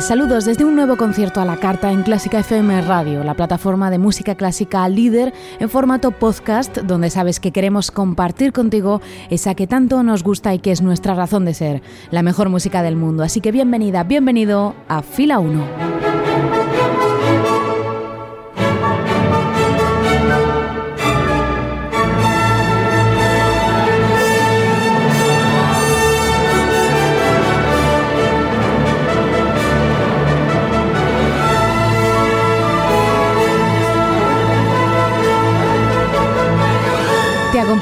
Saludos desde un nuevo concierto a la carta en Clásica FM Radio, la plataforma de música clásica líder en formato podcast, donde sabes que queremos compartir contigo esa que tanto nos gusta y que es nuestra razón de ser, la mejor música del mundo. Así que bienvenida, bienvenido a Fila 1.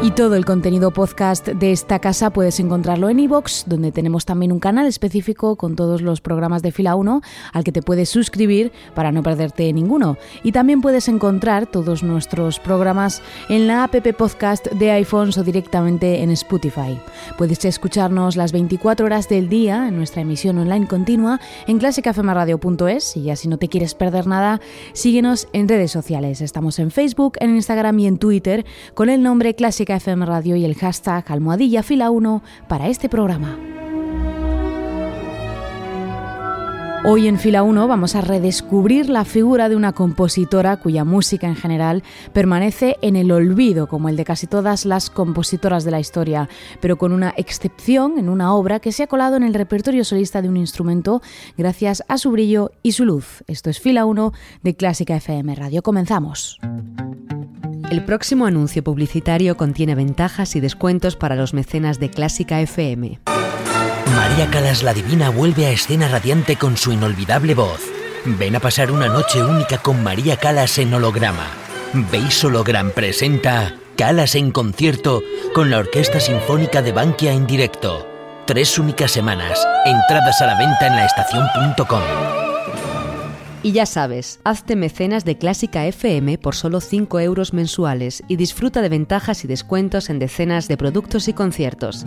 Y todo el contenido podcast de esta casa puedes encontrarlo en iVoox, donde tenemos también un canal específico con todos los programas de Fila 1 al que te puedes suscribir para no perderte ninguno. Y también puedes encontrar todos nuestros programas en la app podcast de iPhones o directamente en Spotify. Puedes escucharnos las 24 horas del día en nuestra emisión online continua en clásicafemaradio.es y ya si no te quieres perder nada, síguenos en redes sociales. Estamos en Facebook, en Instagram y en Twitter con el nombre Clásica FM Radio y el hashtag almohadilla fila 1 para este programa. Hoy en Fila 1 vamos a redescubrir la figura de una compositora cuya música en general permanece en el olvido, como el de casi todas las compositoras de la historia, pero con una excepción en una obra que se ha colado en el repertorio solista de un instrumento gracias a su brillo y su luz. Esto es Fila 1 de Clásica FM Radio. Comenzamos. El próximo anuncio publicitario contiene ventajas y descuentos para los mecenas de Clásica FM. María Calas la Divina vuelve a escena radiante con su inolvidable voz. Ven a pasar una noche única con María Calas en holograma. Veis Hologram presenta Calas en concierto con la Orquesta Sinfónica de Bankia en directo. Tres únicas semanas. Entradas a la venta en laestacion.com. Y ya sabes, hazte mecenas de Clásica FM por solo 5 euros mensuales y disfruta de ventajas y descuentos en decenas de productos y conciertos.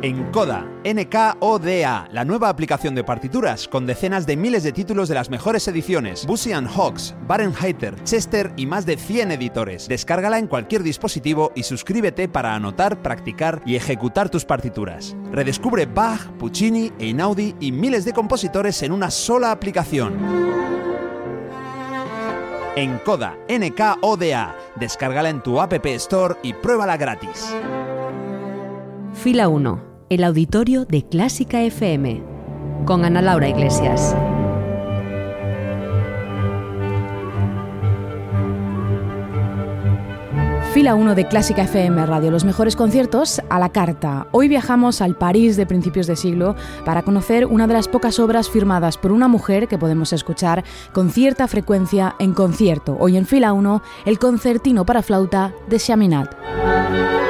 Encoda, NKODA, la nueva aplicación de partituras con decenas de miles de títulos de las mejores ediciones, Busy Hawks, Barenheiter, Chester y más de 100 editores. Descárgala en cualquier dispositivo y suscríbete para anotar, practicar y ejecutar tus partituras. Redescubre Bach, Puccini, Einaudi y miles de compositores en una sola aplicación. Encoda, NKODA. Descárgala en tu App Store y pruébala gratis. Fila 1 el auditorio de Clásica FM, con Ana Laura Iglesias. Fila 1 de Clásica FM Radio, los mejores conciertos a la carta. Hoy viajamos al París de principios de siglo para conocer una de las pocas obras firmadas por una mujer que podemos escuchar con cierta frecuencia en concierto. Hoy en Fila 1, el concertino para flauta de Chaminade.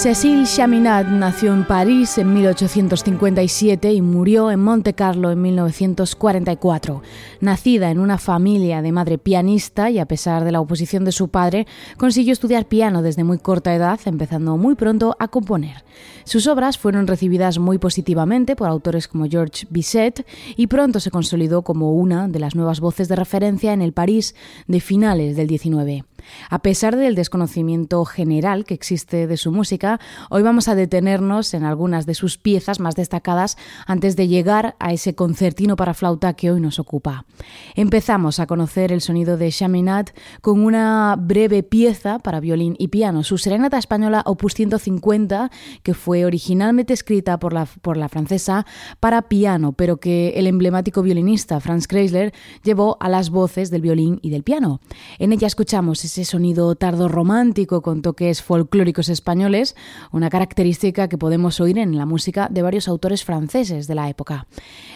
Cécile Chaminade nació en París en 1857 y murió en Monte Carlo en 1944. Nacida en una familia de madre pianista y a pesar de la oposición de su padre, consiguió estudiar piano desde muy corta edad, empezando muy pronto a componer. Sus obras fueron recibidas muy positivamente por autores como George Bizet y pronto se consolidó como una de las nuevas voces de referencia en el París de finales del XIX. A pesar del desconocimiento general que existe de su música, hoy vamos a detenernos en algunas de sus piezas más destacadas antes de llegar a ese concertino para flauta que hoy nos ocupa. Empezamos a conocer el sonido de Chaminade con una breve pieza para violín y piano, su Serenata Española Opus 150, que fue originalmente escrita por la, por la francesa para piano, pero que el emblemático violinista Franz Kreisler llevó a las voces del violín y del piano. En ella escuchamos ese sonido tardo romántico con toques folclóricos españoles, una característica que podemos oír en la música de varios autores franceses de la época.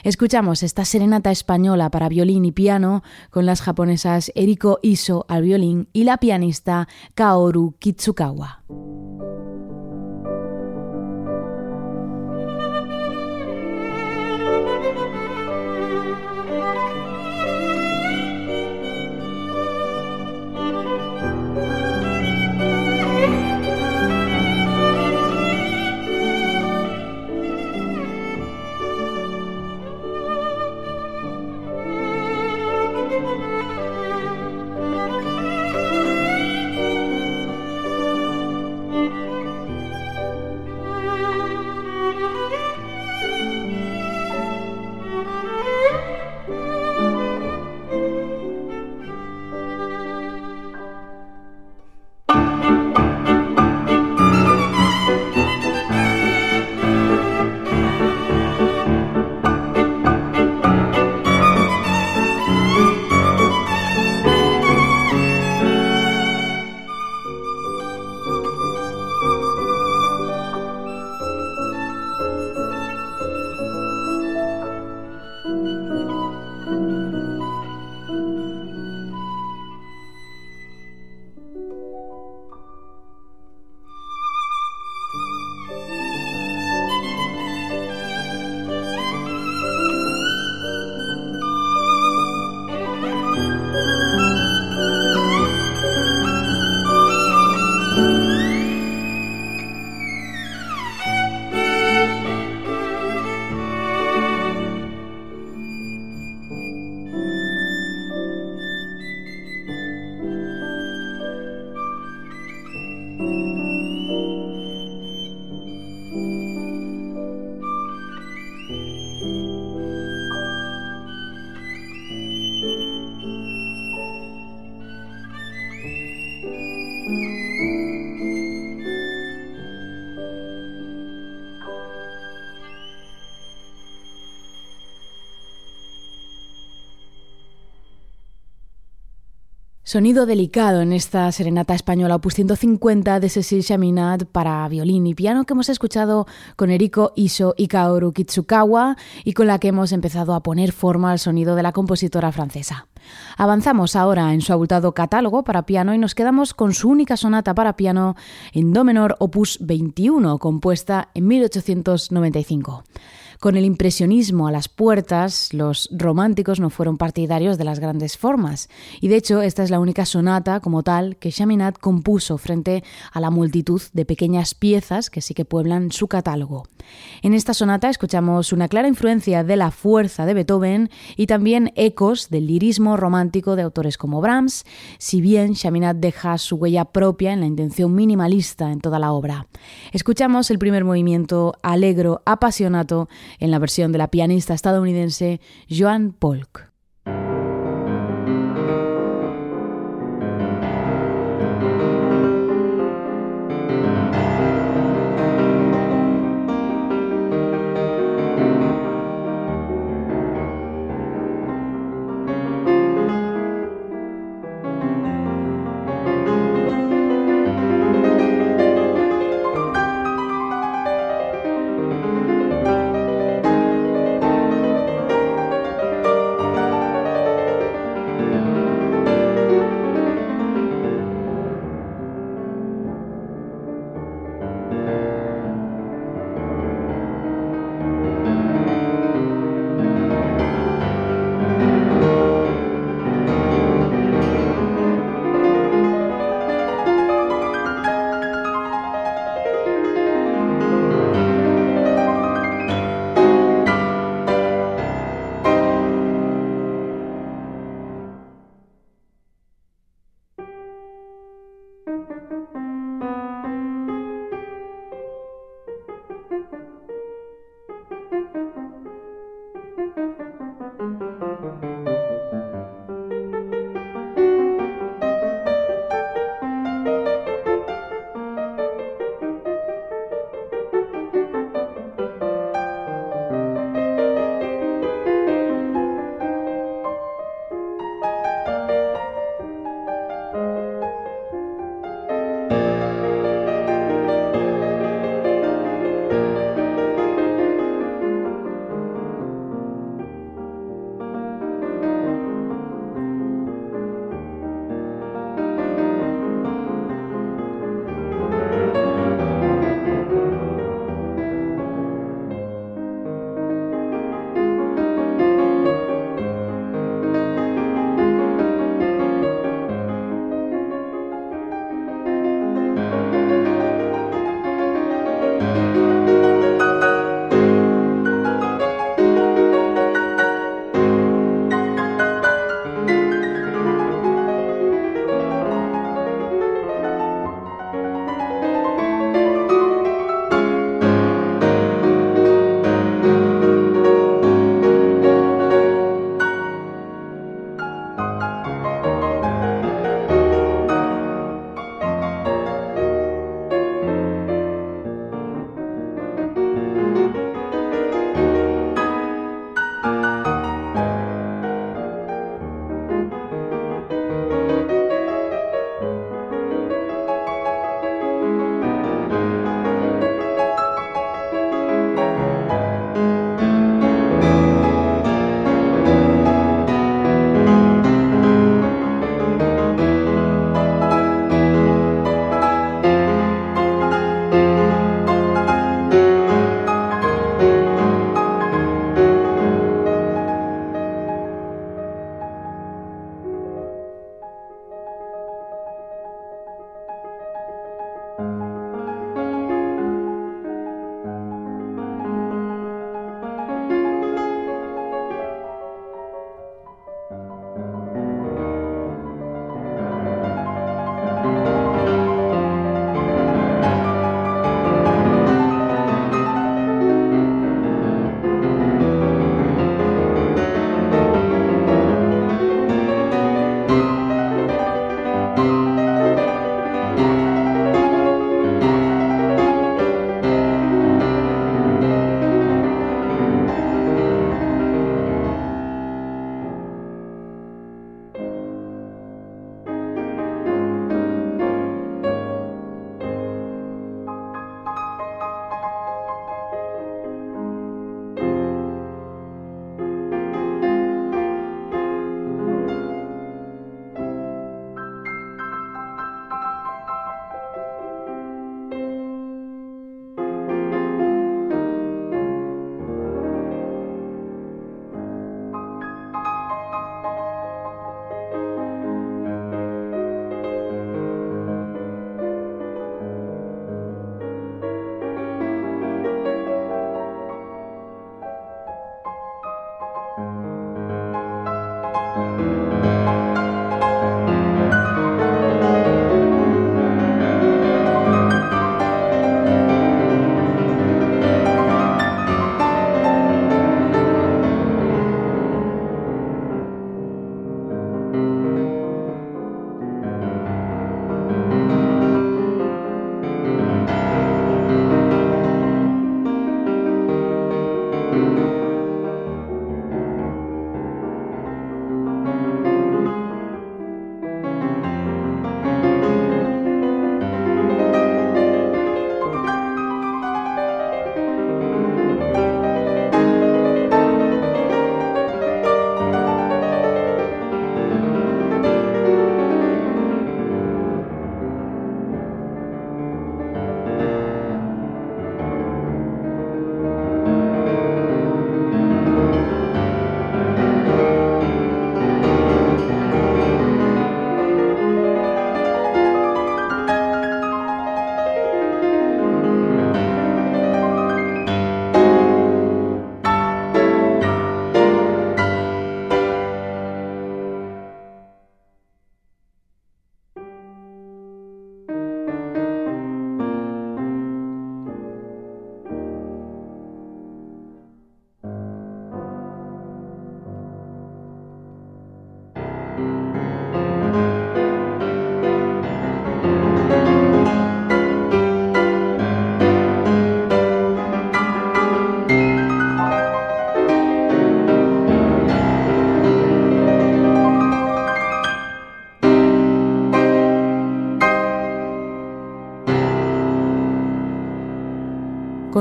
Escuchamos esta serenata española para violín y piano con las japonesas Eriko Iso al violín y la pianista Kaoru Kitsukawa. Sonido delicado en esta serenata española opus 150 de Cecil Chaminade para violín y piano que hemos escuchado con Eriko Iso y Kaoru Kitsukawa y con la que hemos empezado a poner forma al sonido de la compositora francesa. Avanzamos ahora en su abultado catálogo para piano y nos quedamos con su única sonata para piano en do menor opus 21 compuesta en 1895. Con el impresionismo a las puertas, los románticos no fueron partidarios de las grandes formas, y de hecho esta es la única sonata como tal que Chaminade compuso frente a la multitud de pequeñas piezas que sí que pueblan su catálogo. En esta sonata escuchamos una clara influencia de la fuerza de Beethoven y también ecos del lirismo romántico de autores como Brahms, si bien Chaminade deja su huella propia en la intención minimalista en toda la obra. Escuchamos el primer movimiento alegro, apasionato, en la versión de la pianista estadounidense Joan Polk.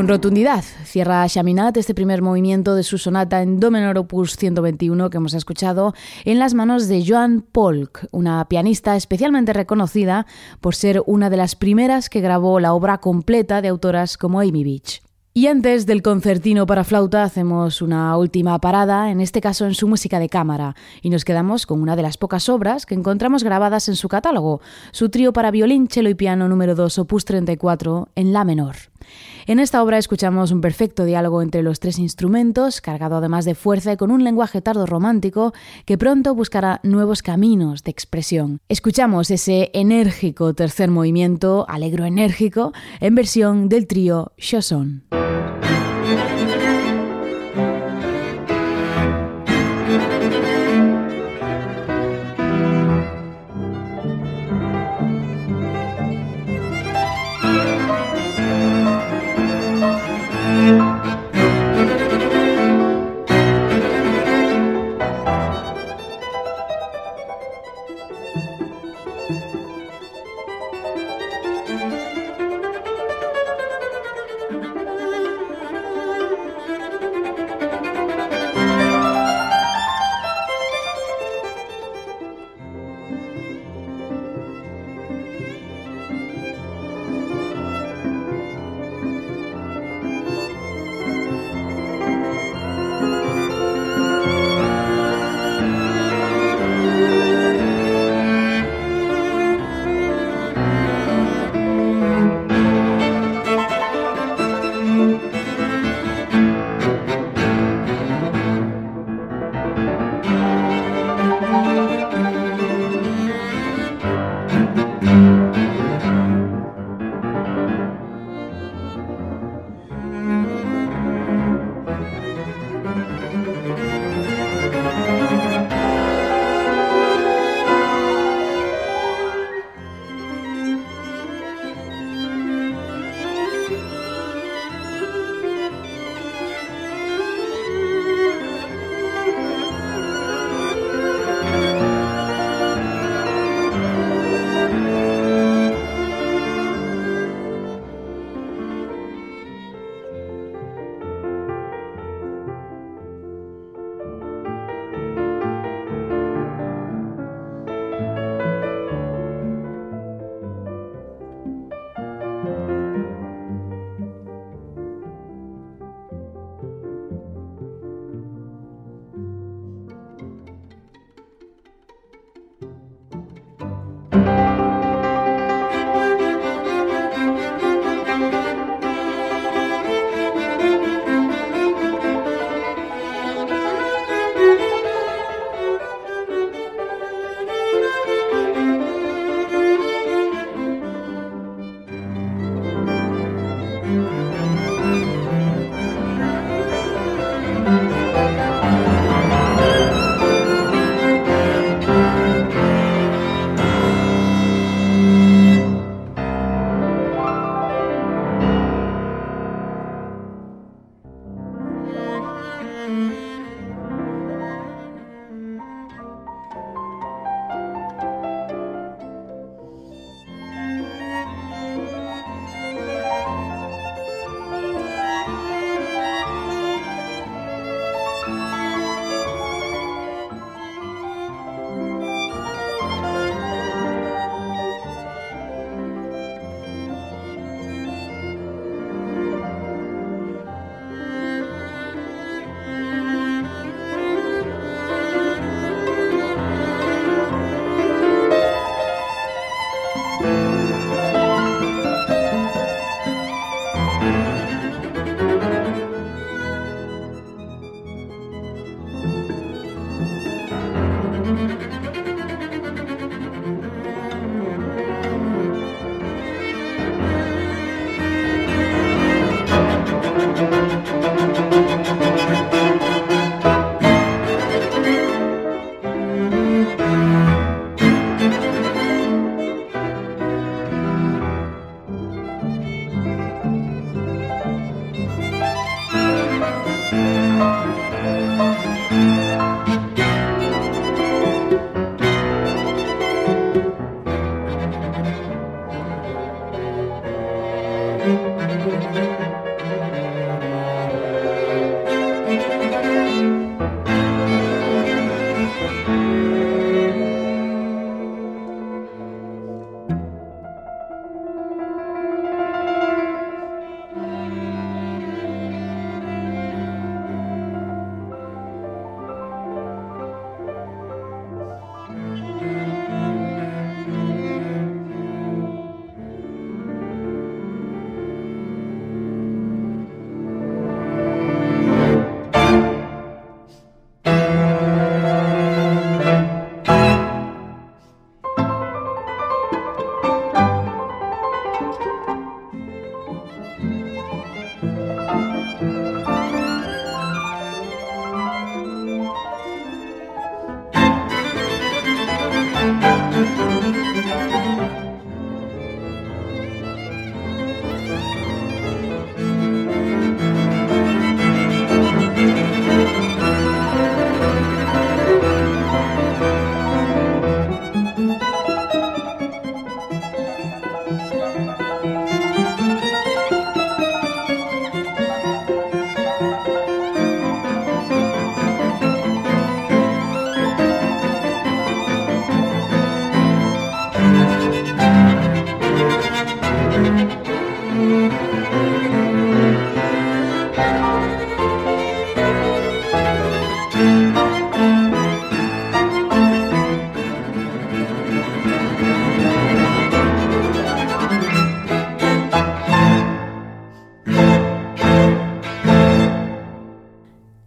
Rotundidad cierra Chaminat este primer movimiento de su sonata en Do menor opus 121 que hemos escuchado en las manos de Joan Polk, una pianista especialmente reconocida por ser una de las primeras que grabó la obra completa de autoras como Amy Beach. Y antes del concertino para flauta hacemos una última parada, en este caso en su música de cámara, y nos quedamos con una de las pocas obras que encontramos grabadas en su catálogo, su trío para violín, cello y piano número 2, opus 34, en la menor. En esta obra escuchamos un perfecto diálogo entre los tres instrumentos, cargado además de fuerza y con un lenguaje tardo romántico que pronto buscará nuevos caminos de expresión. Escuchamos ese enérgico tercer movimiento, alegro enérgico, en versión del trío Chausson.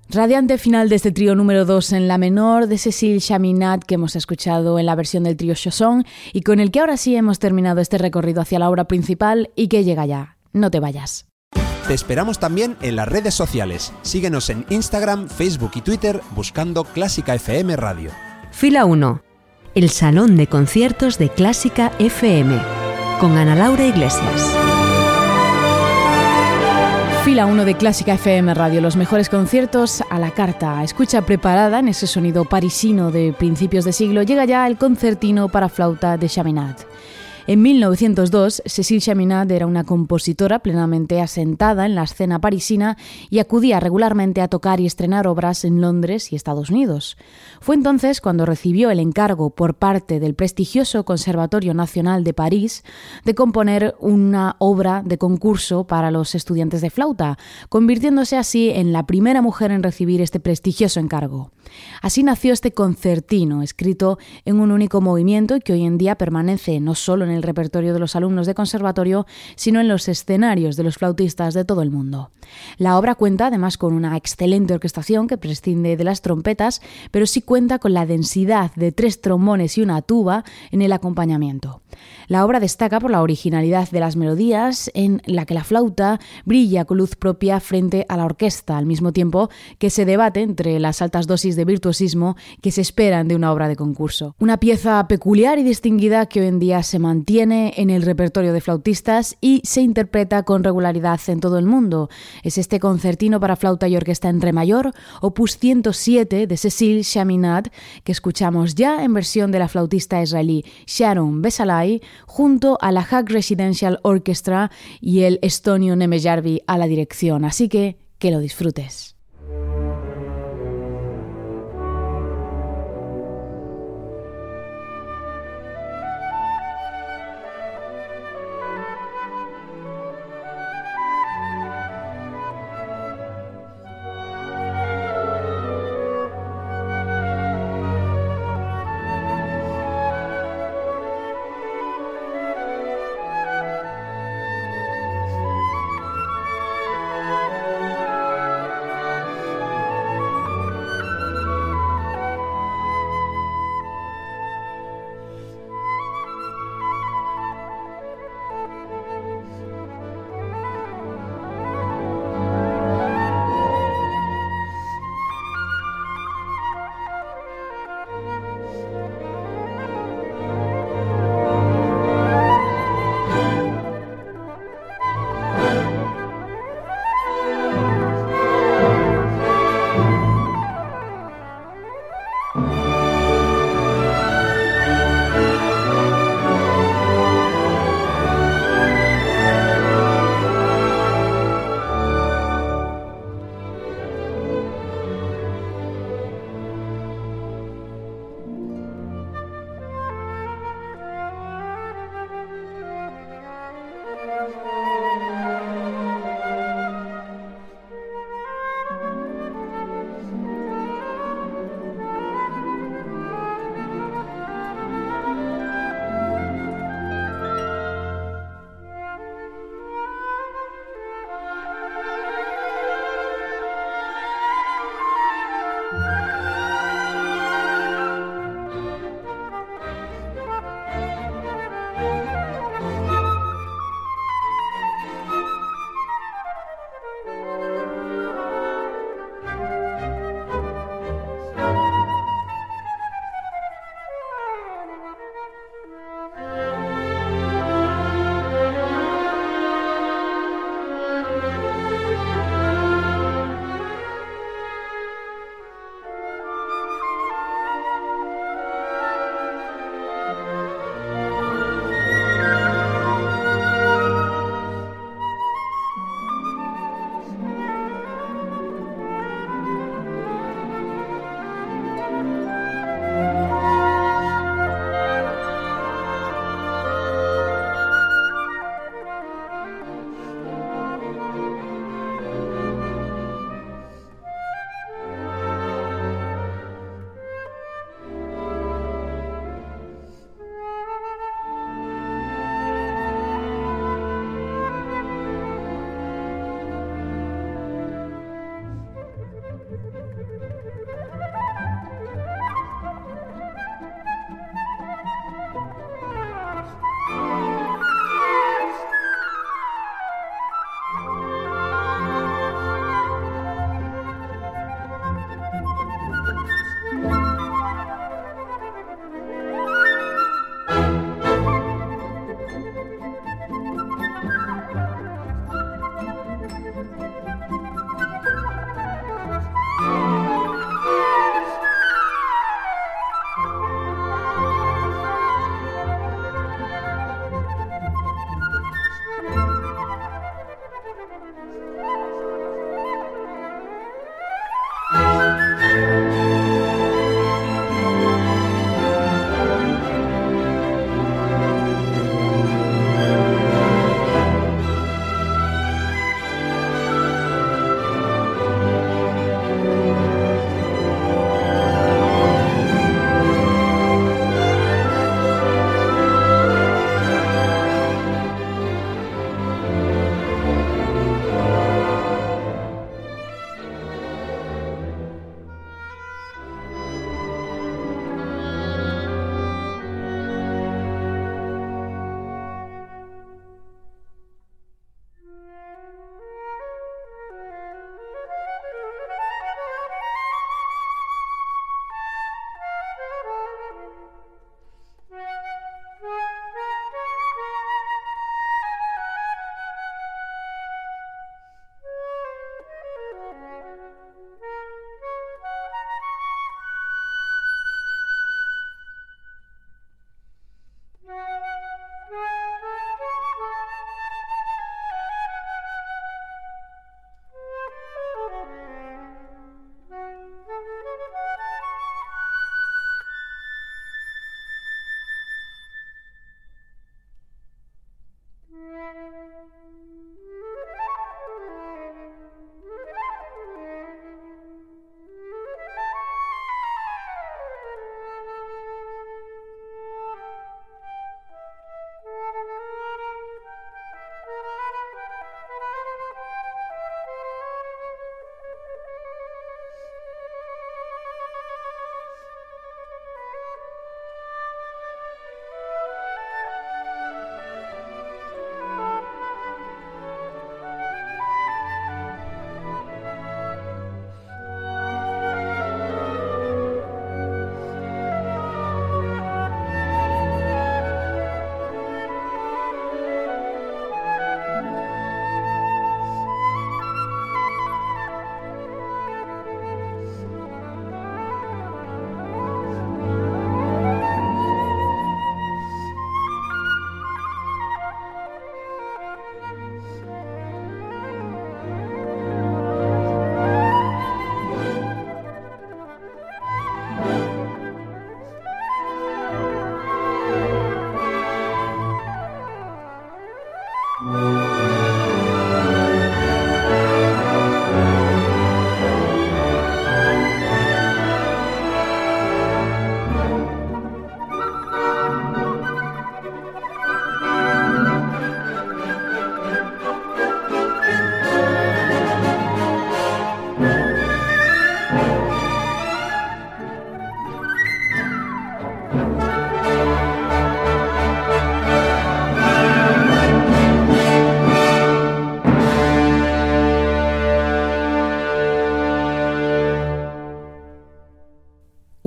Radiante final de este trío número 2 en la menor de Cecil Chaminat que hemos escuchado en la versión del trío Chausson y con el que ahora sí hemos terminado este recorrido hacia la obra principal y que llega ya. No te vayas. Te esperamos también en las redes sociales. Síguenos en Instagram, Facebook y Twitter buscando Clásica FM Radio. Fila 1. El Salón de Conciertos de Clásica FM con Ana Laura Iglesias. Fila 1 de Clásica FM Radio, los mejores conciertos a la carta. Escucha preparada en ese sonido parisino de principios de siglo, llega ya el concertino para flauta de Chaminade. En 1902, Cécile Chaminade era una compositora plenamente asentada en la escena parisina y acudía regularmente a tocar y estrenar obras en Londres y Estados Unidos. Fue entonces cuando recibió el encargo por parte del prestigioso Conservatorio Nacional de París de componer una obra de concurso para los estudiantes de flauta, convirtiéndose así en la primera mujer en recibir este prestigioso encargo. Así nació este concertino, escrito en un único movimiento y que hoy en día permanece no solo en el repertorio de los alumnos de conservatorio, sino en los escenarios de los flautistas de todo el mundo. La obra cuenta además con una excelente orquestación que prescinde de las trompetas, pero sí cuenta con la densidad de tres trombones y una tuba en el acompañamiento. La obra destaca por la originalidad de las melodías, en la que la flauta brilla con luz propia frente a la orquesta, al mismo tiempo que se debate entre las altas dosis de virtuosismo que se esperan de una obra de concurso. Una pieza peculiar y distinguida que hoy en día se mantiene en el repertorio de flautistas y se interpreta con regularidad en todo el mundo. Es este concertino para flauta y orquesta en re mayor, opus 107 de Cecil Chaminade, que escuchamos ya en versión de la flautista israelí Sharon Besalai, junto a la Hack Residential Orchestra y el estonio Nemejarvi a la dirección. Así que que lo disfrutes.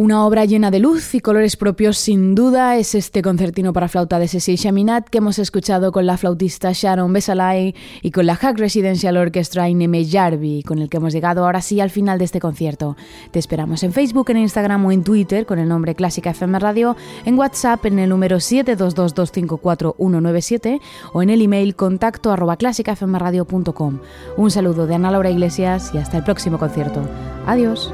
Una obra llena de luz y colores propios sin duda es este concertino para flauta de Cecil Chaminat que hemos escuchado con la flautista Sharon Besalay y con la Hack Residential Orchestra Ineme Jarvi, con el que hemos llegado ahora sí al final de este concierto. Te esperamos en Facebook, en Instagram o en Twitter con el nombre Clásica FM Radio, en WhatsApp en el número 722254197 o en el email contacto arroba. Un saludo de Ana Laura Iglesias y hasta el próximo concierto. Adiós.